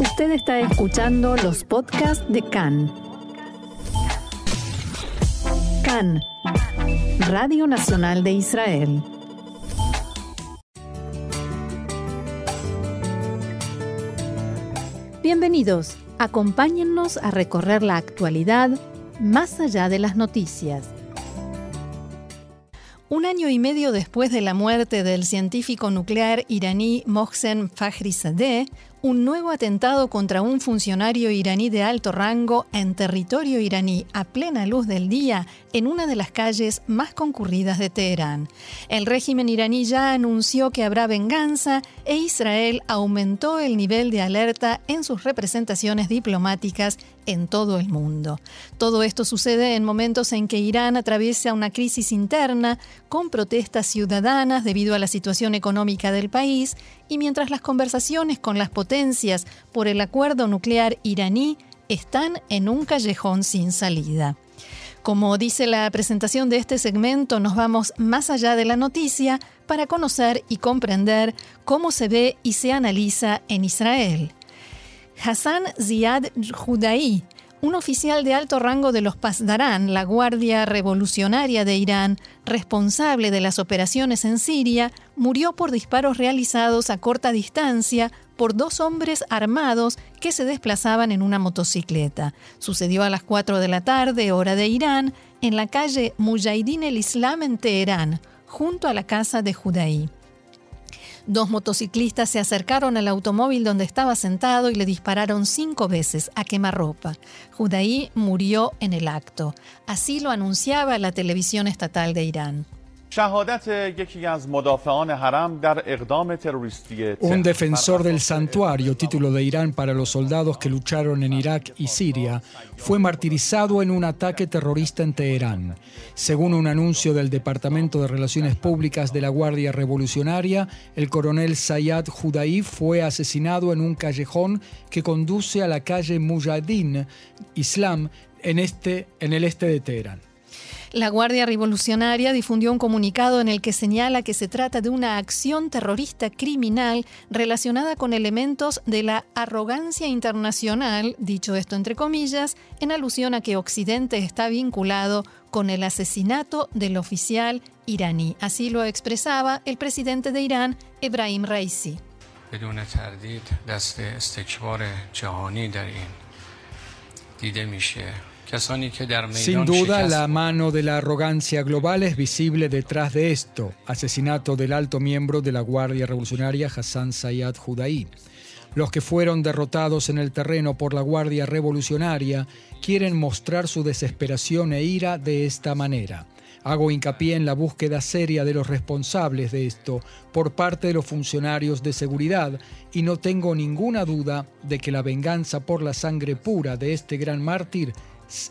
Usted está escuchando los podcasts de CAN. CAN, Radio Nacional de Israel. Bienvenidos, acompáñennos a recorrer la actualidad más allá de las noticias. Un año y medio después de la muerte del científico nuclear iraní Mohsen Fakhrizadeh, un nuevo atentado contra un funcionario iraní de alto rango en territorio iraní a plena luz del día en una de las calles más concurridas de Teherán. El régimen iraní ya anunció que habrá venganza e Israel aumentó el nivel de alerta en sus representaciones diplomáticas en todo el mundo. Todo esto sucede en momentos en que Irán atraviesa una crisis interna con protestas ciudadanas debido a la situación económica del país y mientras las conversaciones con las potencias por el acuerdo nuclear iraní están en un callejón sin salida. Como dice la presentación de este segmento, nos vamos más allá de la noticia para conocer y comprender cómo se ve y se analiza en Israel. Hassan Ziad Judaí, un oficial de alto rango de los Pasdarán, la Guardia Revolucionaria de Irán, responsable de las operaciones en Siria, murió por disparos realizados a corta distancia por dos hombres armados que se desplazaban en una motocicleta. Sucedió a las 4 de la tarde, hora de Irán, en la calle Mujahidin el Islam en Teherán, junto a la casa de Judaí. Dos motociclistas se acercaron al automóvil donde estaba sentado y le dispararon cinco veces a quemarropa. Judaí murió en el acto. Así lo anunciaba la televisión estatal de Irán. Un defensor del santuario, título de Irán para los soldados que lucharon en Irak y Siria, fue martirizado en un ataque terrorista en Teherán. Según un anuncio del Departamento de Relaciones Públicas de la Guardia Revolucionaria, el coronel Sayad Judaí fue asesinado en un callejón que conduce a la calle Mujahideen Islam en, este, en el este de Teherán. La Guardia Revolucionaria difundió un comunicado en el que señala que se trata de una acción terrorista criminal relacionada con elementos de la arrogancia internacional, dicho esto entre comillas, en alusión a que Occidente está vinculado con el asesinato del oficial iraní. Así lo expresaba el presidente de Irán, Ebrahim Raisi. Sin duda, la mano de la arrogancia global es visible detrás de esto, asesinato del alto miembro de la Guardia Revolucionaria Hassan Sayad Judaí. Los que fueron derrotados en el terreno por la Guardia Revolucionaria quieren mostrar su desesperación e ira de esta manera. Hago hincapié en la búsqueda seria de los responsables de esto por parte de los funcionarios de seguridad y no tengo ninguna duda de que la venganza por la sangre pura de este gran mártir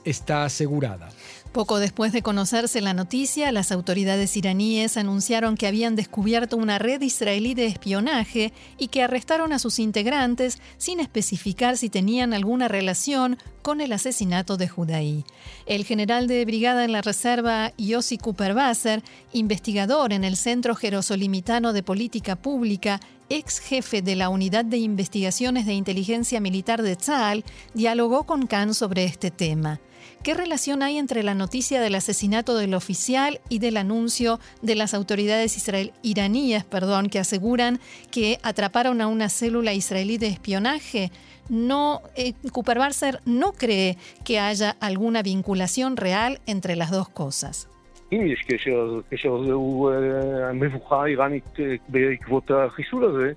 está asegurada. Poco después de conocerse la noticia, las autoridades iraníes anunciaron que habían descubierto una red israelí de espionaje y que arrestaron a sus integrantes sin especificar si tenían alguna relación con el asesinato de Judaí. El general de brigada en la reserva Yossi Cooper-Basser, investigador en el Centro Jerosolimitano de Política Pública ex jefe de la Unidad de Investigaciones de Inteligencia Militar de Tzal, dialogó con Khan sobre este tema. ¿Qué relación hay entre la noticia del asesinato del oficial y del anuncio de las autoridades iraníes perdón, que aseguran que atraparon a una célula israelí de espionaje? No, eh, Cooper Barcer no cree que haya alguna vinculación real entre las dos cosas. אם יש קשר, אז הקשר הזה הוא אה, המבוכה האיראנית אה, בעקבות החיסול הזה.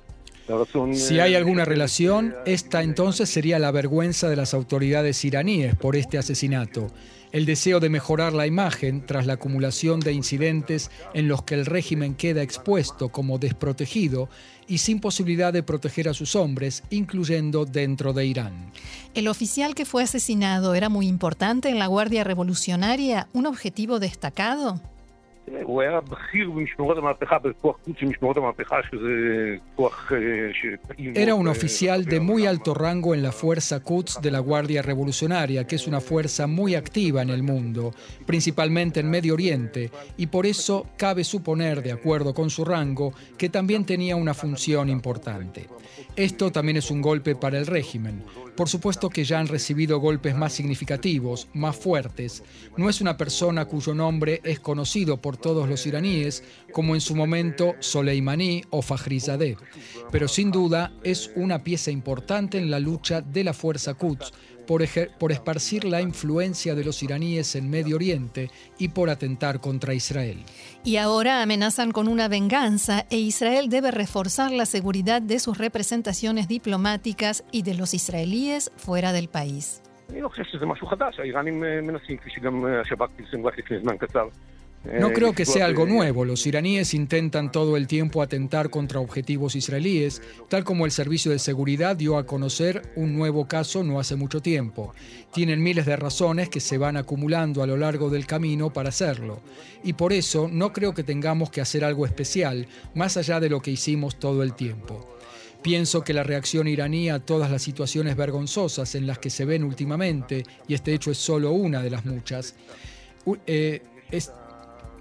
Si hay alguna relación, esta entonces sería la vergüenza de las autoridades iraníes por este asesinato, el deseo de mejorar la imagen tras la acumulación de incidentes en los que el régimen queda expuesto como desprotegido y sin posibilidad de proteger a sus hombres, incluyendo dentro de Irán. ¿El oficial que fue asesinado era muy importante en la Guardia Revolucionaria, un objetivo destacado? Era un oficial de muy alto rango en la Fuerza Quds de la Guardia Revolucionaria, que es una fuerza muy activa en el mundo, principalmente en Medio Oriente, y por eso cabe suponer, de acuerdo con su rango, que también tenía una función importante. Esto también es un golpe para el régimen. Por supuesto que ya han recibido golpes más significativos, más fuertes. No es una persona cuyo nombre es conocido por todos los iraníes, como en su momento Soleimani o Fakhrizadeh, pero sin duda es una pieza importante en la lucha de la fuerza Quds por, por esparcir la influencia de los iraníes en Medio Oriente y por atentar contra Israel. Y ahora amenazan con una venganza e Israel debe reforzar la seguridad de sus representaciones diplomáticas y de los israelíes fuera del país. No creo que sea algo nuevo. Los iraníes intentan todo el tiempo atentar contra objetivos israelíes, tal como el Servicio de Seguridad dio a conocer un nuevo caso no hace mucho tiempo. Tienen miles de razones que se van acumulando a lo largo del camino para hacerlo. Y por eso no creo que tengamos que hacer algo especial, más allá de lo que hicimos todo el tiempo. Pienso que la reacción iraní a todas las situaciones vergonzosas en las que se ven últimamente, y este hecho es solo una de las muchas, eh, es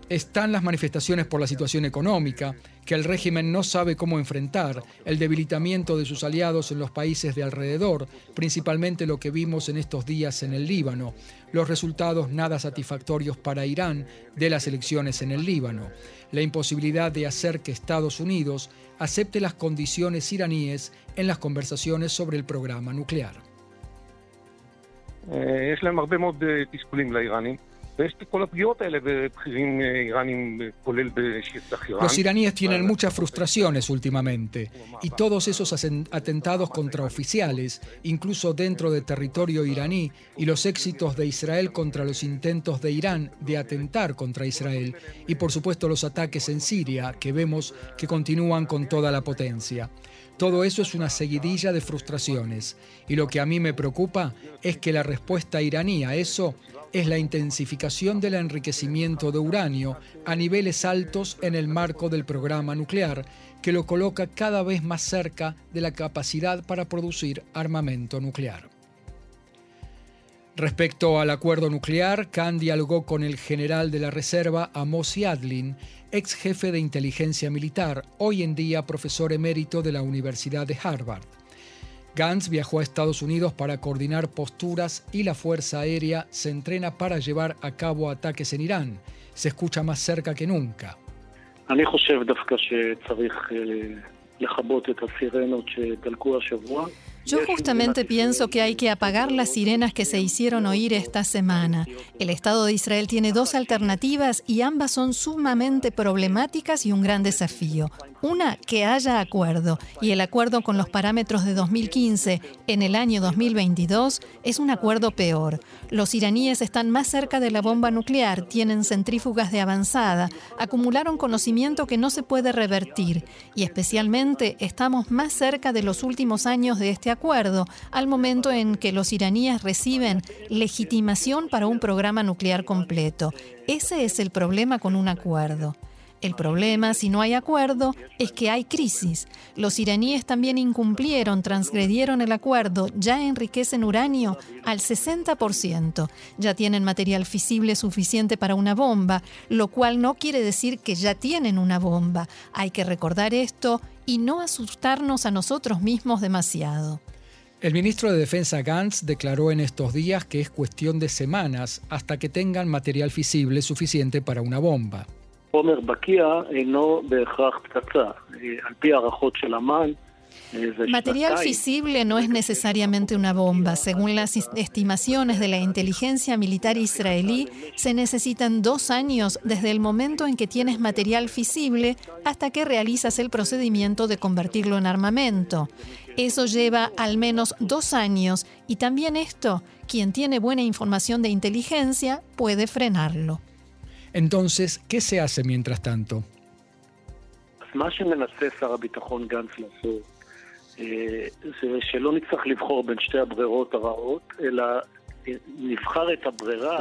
están las manifestaciones por la situación económica, que el régimen no sabe cómo enfrentar, el debilitamiento de sus aliados en los países de alrededor, principalmente lo que vimos en estos días en el Líbano, los resultados nada satisfactorios para Irán de las elecciones en el Líbano, la imposibilidad de hacer que Estados Unidos acepte las condiciones iraníes en las conversaciones sobre el programa nuclear. Eh, los iraníes tienen muchas frustraciones últimamente y todos esos atentados contra oficiales, incluso dentro del territorio iraní, y los éxitos de Israel contra los intentos de Irán de atentar contra Israel, y por supuesto los ataques en Siria, que vemos que continúan con toda la potencia. Todo eso es una seguidilla de frustraciones y lo que a mí me preocupa es que la respuesta iraní a eso es la intensificación del enriquecimiento de uranio a niveles altos en el marco del programa nuclear, que lo coloca cada vez más cerca de la capacidad para producir armamento nuclear. Respecto al acuerdo nuclear, Khan dialogó con el general de la Reserva Amos Yadlin, ex jefe de inteligencia militar, hoy en día profesor emérito de la Universidad de Harvard. Gantz viajó a Estados Unidos para coordinar posturas y la Fuerza Aérea se entrena para llevar a cabo ataques en Irán. Se escucha más cerca que nunca. Yo justamente pienso que hay que apagar las sirenas que se hicieron oír esta semana. El Estado de Israel tiene dos alternativas y ambas son sumamente problemáticas y un gran desafío. Una, que haya acuerdo, y el acuerdo con los parámetros de 2015 en el año 2022 es un acuerdo peor. Los iraníes están más cerca de la bomba nuclear, tienen centrífugas de avanzada, acumularon conocimiento que no se puede revertir, y especialmente estamos más cerca de los últimos años de este acuerdo, al momento en que los iraníes reciben legitimación para un programa nuclear completo. Ese es el problema con un acuerdo. El problema, si no hay acuerdo, es que hay crisis. Los iraníes también incumplieron, transgredieron el acuerdo, ya enriquecen uranio al 60%, ya tienen material fisible suficiente para una bomba, lo cual no quiere decir que ya tienen una bomba. Hay que recordar esto y no asustarnos a nosotros mismos demasiado. El ministro de Defensa Gantz declaró en estos días que es cuestión de semanas hasta que tengan material fisible suficiente para una bomba. Material fisible no es necesariamente una bomba. Según las estimaciones de la inteligencia militar israelí, se necesitan dos años desde el momento en que tienes material fisible hasta que realizas el procedimiento de convertirlo en armamento. Eso lleva al menos dos años y también esto, quien tiene buena información de inteligencia puede frenarlo. Entonces, ¿qué se hace mientras tanto?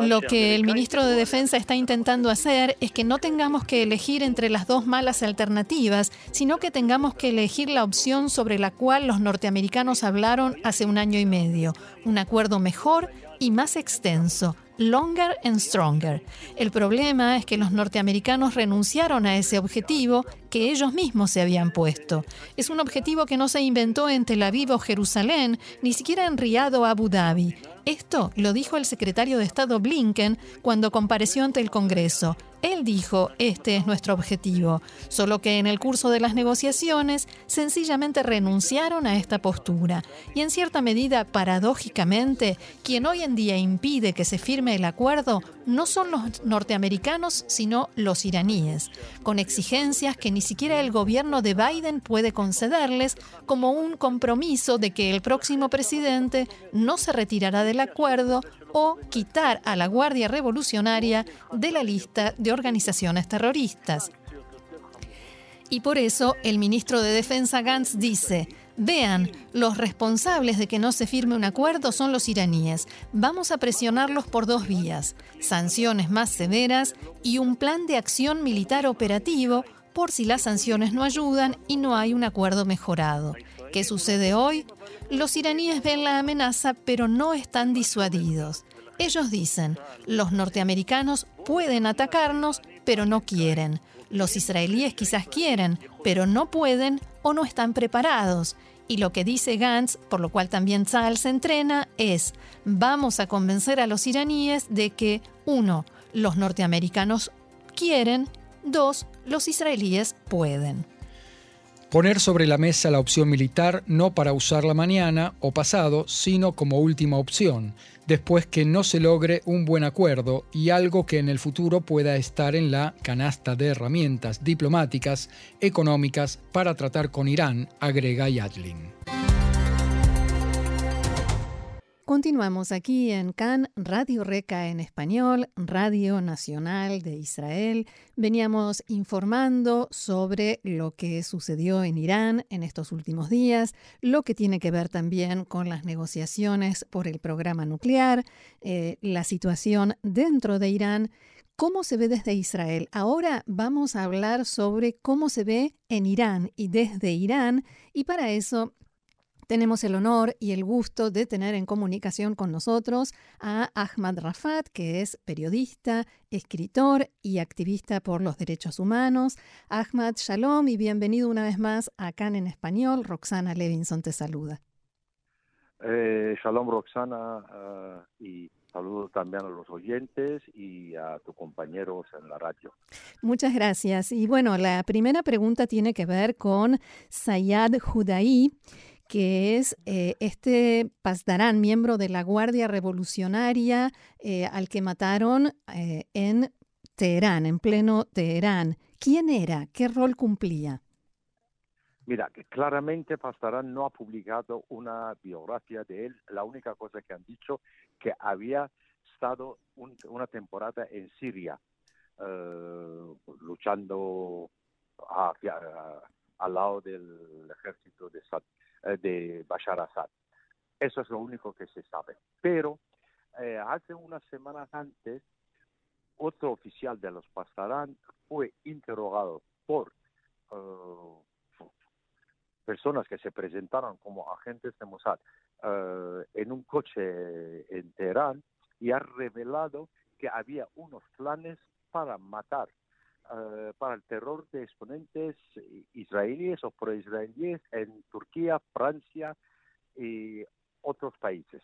Lo que el ministro de Defensa está intentando hacer es que no tengamos que elegir entre las dos malas alternativas, sino que tengamos que elegir la opción sobre la cual los norteamericanos hablaron hace un año y medio, un acuerdo mejor y más extenso, Longer and Stronger. El problema es que los norteamericanos renunciaron a ese objetivo que ellos mismos se habían puesto. Es un objetivo que no se inventó en Tel Aviv o Jerusalén, ni siquiera en Riad o Abu Dhabi. Esto lo dijo el secretario de Estado Blinken cuando compareció ante el Congreso. Él dijo, este es nuestro objetivo, solo que en el curso de las negociaciones sencillamente renunciaron a esta postura. Y en cierta medida, paradójicamente, quien hoy en día impide que se firme el acuerdo no son los norteamericanos, sino los iraníes, con exigencias que ni siquiera el gobierno de Biden puede concederles, como un compromiso de que el próximo presidente no se retirará del acuerdo o quitar a la Guardia Revolucionaria de la lista de organizaciones terroristas. Y por eso el ministro de Defensa Gantz dice, vean, los responsables de que no se firme un acuerdo son los iraníes. Vamos a presionarlos por dos vías, sanciones más severas y un plan de acción militar operativo por si las sanciones no ayudan y no hay un acuerdo mejorado. ¿Qué sucede hoy? Los iraníes ven la amenaza pero no están disuadidos. Ellos dicen, los norteamericanos pueden atacarnos pero no quieren. Los israelíes quizás quieren, pero no pueden o no están preparados. Y lo que dice Gantz, por lo cual también Tzal se entrena, es, vamos a convencer a los iraníes de que, uno, los norteamericanos quieren, dos, los israelíes pueden. Poner sobre la mesa la opción militar no para usarla mañana o pasado, sino como última opción, después que no se logre un buen acuerdo y algo que en el futuro pueda estar en la canasta de herramientas diplomáticas, económicas para tratar con Irán, agrega Yadlin. Continuamos aquí en CAN, Radio Reca en español, Radio Nacional de Israel. Veníamos informando sobre lo que sucedió en Irán en estos últimos días, lo que tiene que ver también con las negociaciones por el programa nuclear, eh, la situación dentro de Irán. ¿Cómo se ve desde Israel? Ahora vamos a hablar sobre cómo se ve en Irán y desde Irán y para eso tenemos el honor y el gusto de tener en comunicación con nosotros a Ahmad Rafat, que es periodista, escritor y activista por los derechos humanos. Ahmad, shalom y bienvenido una vez más a Can en Español. Roxana Levinson te saluda. Eh, shalom, Roxana, eh, y saludo también a los oyentes y a tus compañeros en la radio. Muchas gracias. Y bueno, la primera pregunta tiene que ver con Sayad Judaí que es eh, este Pasdarán, miembro de la Guardia Revolucionaria eh, al que mataron eh, en Teherán, en pleno Teherán. ¿Quién era? ¿Qué rol cumplía? Mira, claramente Pasdarán no ha publicado una biografía de él. La única cosa que han dicho que había estado una temporada en Siria luchando al lado del ejército de Saddam eh, de Bashar Assad. Eso es lo único que se sabe. Pero eh, hace unas semanas antes, otro oficial de los Pastarán fue interrogado por eh, personas que se presentaron como agentes de Mossad en un coche en Teherán y ha revelado que había unos planes para matar eh, para el terror de exponentes israelíes o pro-israelíes en Turquía, Francia y otros países.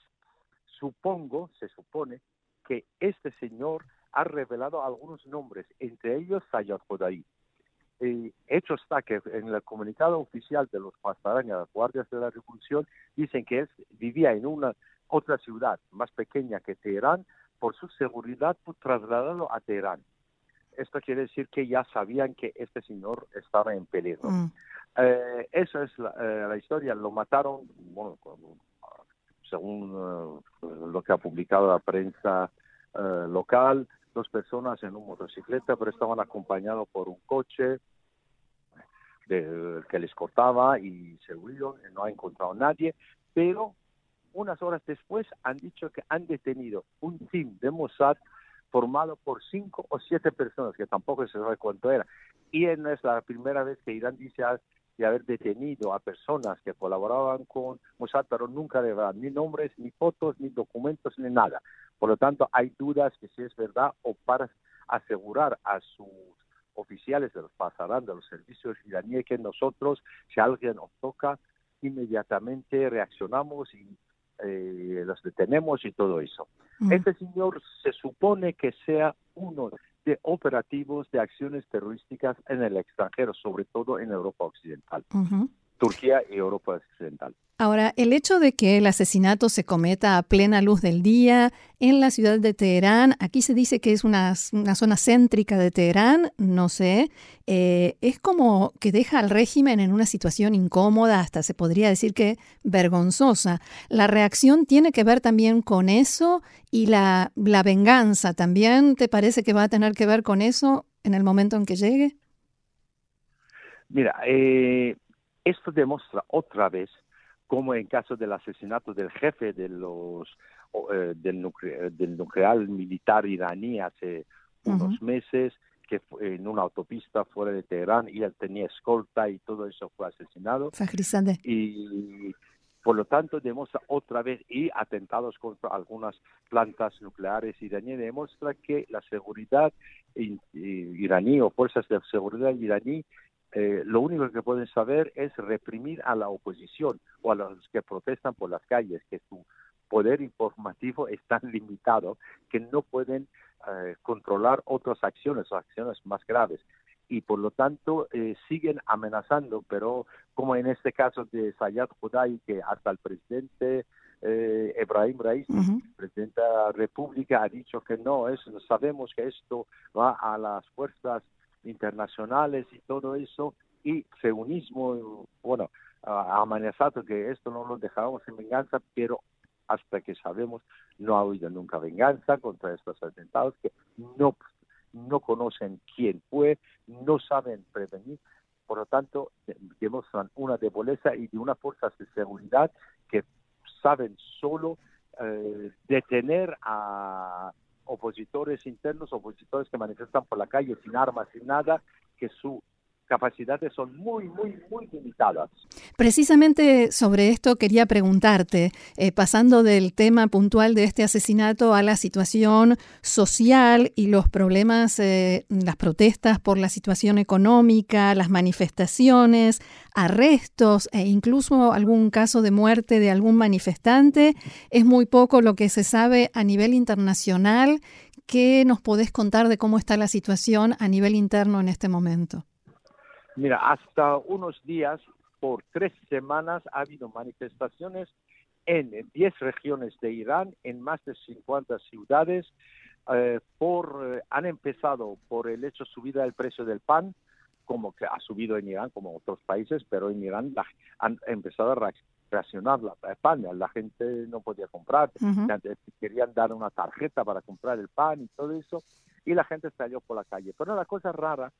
Supongo, se supone, que este señor ha revelado algunos nombres, entre ellos Sayyad Jodaí. Y hecho está que en el comunicado oficial de los Pastarañas, las Guardias de la Revolución, dicen que él vivía en una otra ciudad más pequeña que Teherán, por su seguridad, por trasladarlo a Teherán esto quiere decir que ya sabían que este señor estaba en peligro. Mm. Eh, eso es eh, la, historia. Lo mataron, bueno, según eh, lo que ha publicado la prensa local, dos personas en un motocicleta, pero estaban acompañados por un coche que les cortaba y se huyeron, no ha encontrado nadie, pero unas horas después han dicho que han detenido un team de Mossad formado por cinco o siete personas, que tampoco se sabe cuánto era. Y no es la primera vez que Irán dice de haber detenido a personas que colaboraban con Mossad, pero nunca verdad, ni nombres, ni fotos, ni documentos, ni nada. Por lo tanto, hay dudas que si es verdad o para asegurar a sus oficiales de los pasarán de los servicios iraníes que nosotros, si alguien nos toca, inmediatamente reaccionamos y eh, los detenemos y todo eso. Mm. Este señor se supone que sea uno de operativos de acciones terrorísticas en el extranjero, sobre todo en Europa Occidental. Turquía y Europa Occidental. Ahora, el hecho de que el asesinato se cometa a plena luz del día en la ciudad de Teherán, aquí se dice que es una, zona céntrica de Teherán, no sé, eh, es como que deja al régimen en una situación incómoda, hasta se podría decir que vergonzosa. ¿La reacción tiene que ver también con eso y la, la venganza también te parece que va a tener que ver con eso en el momento en que llegue? Mira, eh, esto demuestra otra vez como en caso del asesinato del jefe de los eh, del, nuclear, militar iraní hace unos meses, que en una autopista fuera de Teherán y él tenía escolta y todo eso fue asesinado. Y por lo tanto demuestra otra vez, y atentados contra algunas plantas nucleares iraníes, demuestra que la seguridad iraní o fuerzas de seguridad iraní eh, lo único que pueden saber es reprimir a la oposición o a los que protestan por las calles, que su poder informativo es tan limitado que no pueden eh, controlar otras acciones o acciones más graves. Y por lo tanto eh, siguen amenazando, pero como en este caso de Sayad Judai, que hasta el presidente eh, Ebrahim Raisi, presidente de la República, ha dicho que no, es, sabemos que esto va a las fuerzas internacionales y todo eso, y feunismo, bueno, ha amenazado que esto no lo dejábamos en venganza, pero hasta que sabemos no ha habido nunca venganza contra estos atentados, que no, no conocen quién fue, no saben prevenir, por lo tanto demuestran una deboleza y de una fuerza de seguridad que saben solo eh, detener a opositores internos, opositores que manifestan por la calle sin armas, sin nada, que su capacidades son muy, muy, muy limitadas. Precisamente sobre esto quería preguntarte, eh, pasando del tema puntual de este asesinato a la situación social y los problemas, eh, las protestas por la situación económica, las manifestaciones, arrestos e incluso algún caso de muerte de algún manifestante. Es muy poco lo que se sabe a nivel internacional. ¿Qué nos podés contar de cómo está la situación a nivel interno en este momento? Mira, hasta unos días, por tres semanas, ha habido manifestaciones en 10 regiones de Irán, en más de 50 ciudades, eh, por, eh, han empezado por el hecho de subida del precio del pan, como que ha subido en Irán, como otros países, pero en Irán han empezado a racionar la, el pan, la gente no podía comprar, querían dar una tarjeta para comprar el pan y todo eso, y la gente salió por la calle. Pero la cosa rara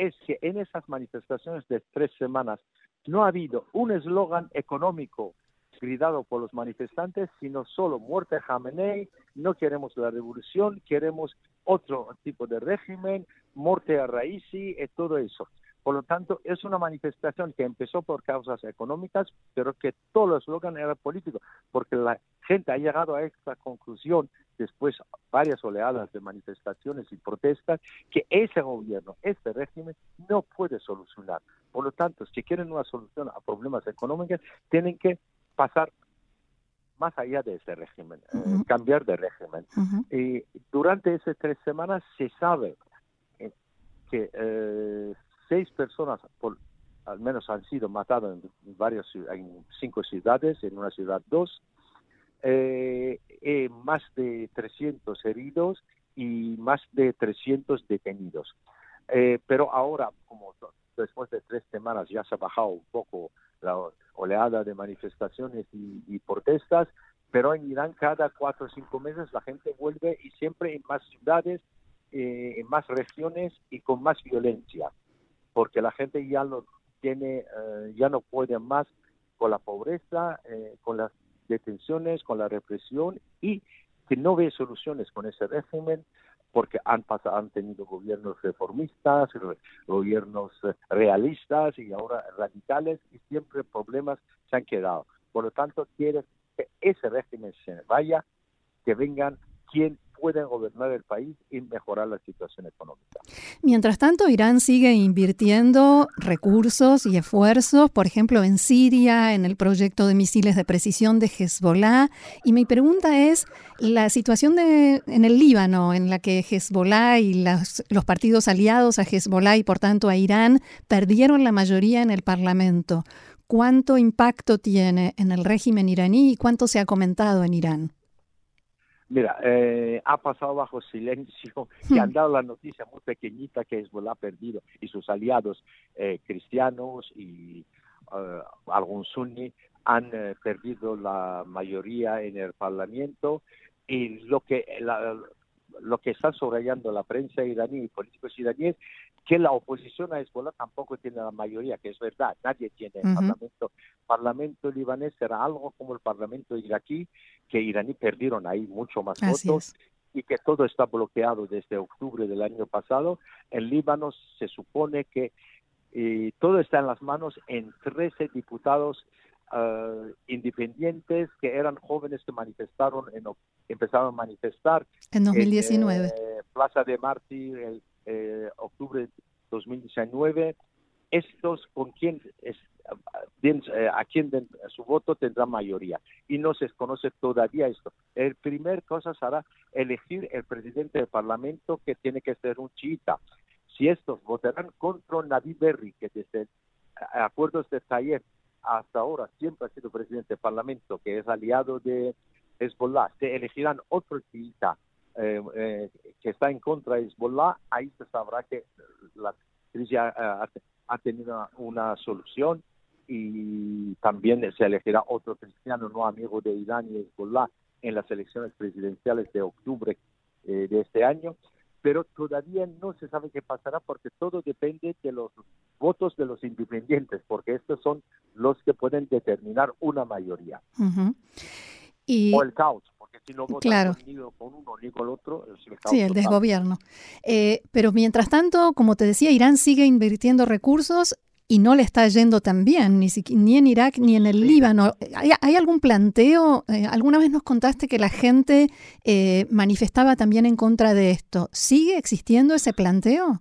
es que en esas manifestaciones de tres semanas no ha habido un eslogan económico gritado por los manifestantes, sino solo muerte a Jamenei, no queremos la revolución, queremos otro tipo de régimen, muerte a Raisi y todo eso. Por lo tanto, es una manifestación que empezó por causas económicas, pero que todo el eslogan era político, porque la gente ha llegado a esta conclusión después varias oleadas de manifestaciones y protestas que ese gobierno, este régimen, no puede solucionar. Por lo tanto, si quieren una solución a problemas económicos, tienen que pasar más allá de ese régimen, eh, cambiar de régimen. Y durante esas tres semanas se sabe eh, que eh, seis personas, por, al menos han sido matadas en, varios, en cinco ciudades, en una ciudad dos, eh, eh, más de 300 heridos y más de 300 detenidos. Eh, pero ahora, como después de tres semanas ya se ha bajado un poco la oleada de manifestaciones y, protestas, pero en Irán cada cuatro o cinco meses la gente vuelve y siempre en más ciudades, eh, en más regiones y con más violencia porque la gente ya lo tiene, eh, ya no puede más con la pobreza, eh, con las detenciones, con la represión y que no ve soluciones con ese régimen porque han, pasado, han tenido gobiernos reformistas, gobiernos eh, realistas y ahora radicales y siempre problemas se han quedado. Por lo tanto, quiere que ese régimen se vaya, que vengan quien pueden gobernar el país y mejorar la situación económica. Mientras tanto, Irán sigue invirtiendo recursos y esfuerzos, por ejemplo, en Siria, en el proyecto de misiles de precisión de Hezbollah. Y mi pregunta es, la situación de, en el Líbano, en la que Hezbollah y los partidos aliados a Hezbollah y por tanto a Irán perdieron la mayoría en el Parlamento. ¿Cuánto impacto tiene en el régimen iraní y cuánto se ha comentado en Irán? Mira, eh, ha pasado bajo silencio que han dado la noticia muy pequeñita que Hezbollah ha perdido y sus aliados eh, cristianos y eh, algún sunni han perdido la mayoría en el Parlamento. Y lo que lo que está subrayando la prensa iraní y políticos iraníes que la oposición a Hezbollah tampoco tiene la mayoría, que es verdad, nadie tiene el parlamento. Parlamento libanés será algo como el parlamento iraquí, que iraní perdieron ahí mucho más votos y que todo está bloqueado desde octubre del año pasado. En Líbano se supone que eh, todo está en las manos en 13 diputados uh, independientes que eran jóvenes que manifestaron, en, empezaron a manifestar. En 2019. Eh, Plaza de Martí, el eh, octubre de 2019. Estos con quién es, eh, a quién su voto tendrá mayoría y no se conoce todavía esto. El primer cosa será elegir el presidente del Parlamento que tiene que ser un chiita. Si estos votarán contra Nabi Berri, que desde acuerdos de Taller hasta ahora siempre ha sido presidente del Parlamento, que es aliado de Hezbollah, se elegirán otro chiita eh, eh, que está en contra de Hezbollah, ahí se sabrá que la crisis ha, tenido una, solución y también se elegirá otro cristiano no amigo de Irán y Hezbollah en las elecciones presidenciales de octubre eh, de este año, pero todavía no se sabe qué pasará porque todo depende de los votos de los independientes, porque estos son los que pueden determinar una mayoría. O el caos, porque si no votan ni con uno ni con el otro, es el caos. Sí, el desgobierno. Eh, pero mientras tanto, como te decía, Irán sigue invirtiendo recursos y no le está yendo tan bien, ni, ni en Irak ni en el Líbano. ¿Hay, algún planteo? Eh, alguna vez nos contaste que la gente eh, manifestaba también en contra de esto. ¿Sigue existiendo ese planteo?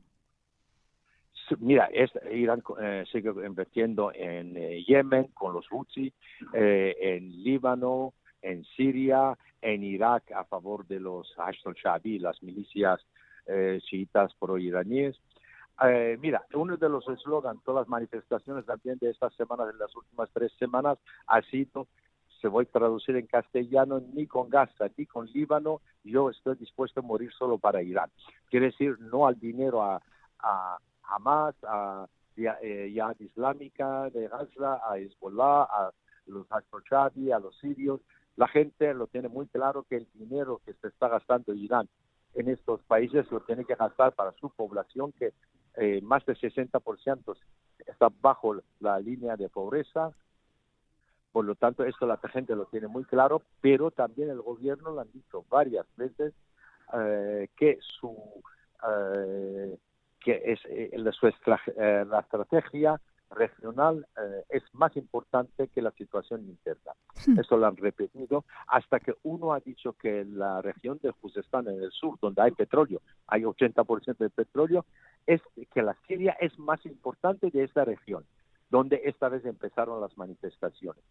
Mira, es, Irán sigue invirtiendo en Yemen con los Houthi, en Líbano, en Siria, en Irak a favor de los Hashd al-Shabi, las milicias eh, chiitas pro-iraníes. Eh, mira, uno de los eslogans, todas las manifestaciones también de estas semanas, de las últimas tres semanas, ha sido, se voy a traducir en castellano, ni con Gaza, ni con Líbano, yo estoy dispuesto a morir solo para Irán. Quiere decir, no al dinero a, a Hamas, a eh, Yad Islámica de Gaza, a Hezbollah, a los Hashd a los sirios, la gente lo tiene muy claro que el dinero que se está gastando Irán en estos países lo tiene que gastar para su población, que eh, más del 60% está bajo la línea de pobreza. Por lo tanto, esto la gente lo tiene muy claro, pero también el gobierno lo han dicho varias veces eh, que su eh, que es su la estrategia regional eh, es más importante que la situación interna. Hmm. Eso lo han repetido hasta que uno ha dicho que la región de Juzestán en el sur, donde hay petróleo, hay 80% de petróleo, es que la Siria es más importante de esta región, donde esta vez empezaron las manifestaciones.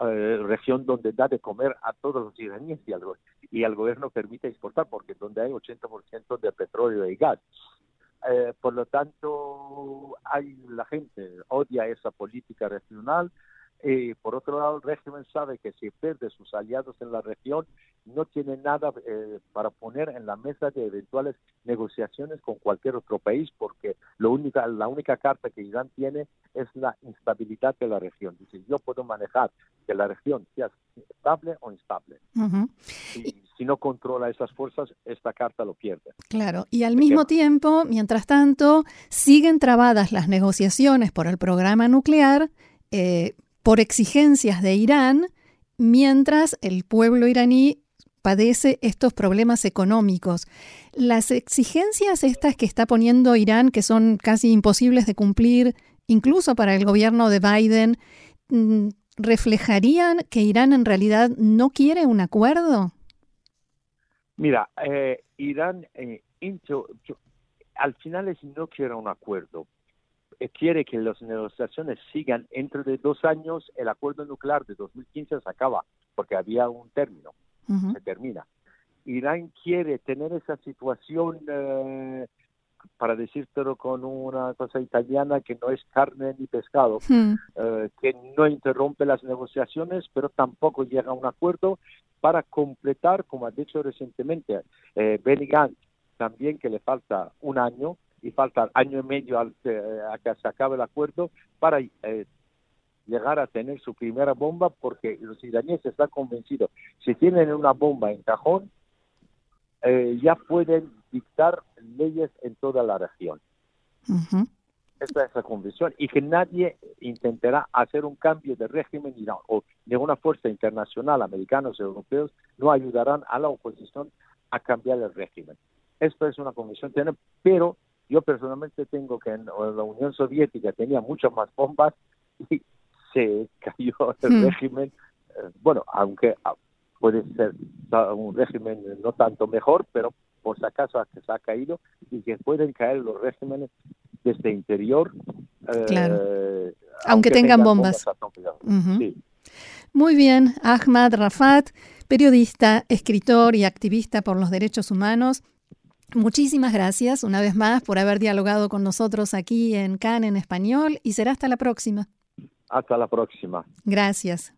Eh, región donde da de comer a todos los iraníes y al, y al gobierno permite exportar, porque donde hay 80% de petróleo y gas. Eh, por lo tanto, hay la gente odia esa política regional. Y por otro lado, el régimen sabe que si pierde sus aliados en la región, no tiene nada eh, para poner en la mesa de eventuales negociaciones con cualquier otro país, porque lo única, la única carta que Irán tiene es la instabilidad de la región. Dice, yo puedo manejar que la región sea estable o instable si no controla esas fuerzas, esta carta lo pierde. Claro, y al mismo tiempo, mientras tanto, siguen trabadas las negociaciones por el programa nuclear eh, por exigencias de Irán mientras el pueblo iraní padece estos problemas económicos. Las exigencias estas que está poniendo Irán, que son casi imposibles de cumplir, incluso para el gobierno de Biden, mm, ¿reflejarían que Irán en realidad no quiere un acuerdo? Mira, eh, Irán eh, al final es no quiere un acuerdo. Quiere que las negociaciones sigan entre de dos años. El acuerdo nuclear de 2015 se acaba porque había un término, se termina. Irán quiere tener esa situación, eh, para decírtelo con una cosa italiana, que no es carne ni pescado, hmm. eh, que no interrumpe las negociaciones, pero tampoco llega a un acuerdo para completar, como ha dicho recientemente eh, Benny Gantz, también que le falta un año y falta año y medio al, eh, a que se acabe el acuerdo para eh, llegar a tener su primera bomba porque los iraníes están convencidos, si tienen una bomba en cajón, eh, ya pueden dictar leyes en toda la región. Esa es la convicción y que nadie intentará hacer un cambio de régimen o ninguna fuerza internacional, americanos europeos, no ayudarán a la oposición a cambiar el régimen. Esto es una convicción, pero yo personalmente tengo que en la Unión Soviética tenía muchas más bombas y se cayó el hmm. régimen. Eh, bueno, aunque ah, puede ser un régimen no tanto mejor, pero por si acaso se ha caído y que pueden caer los regímenes desde interior. Eh, aunque, tengan, bombas. Muy bien, Ahmad Rafat, periodista, escritor y activista por los derechos humanos. Muchísimas gracias una vez más por haber dialogado con nosotros aquí en CAN en español y será hasta la próxima. Hasta la próxima. Gracias.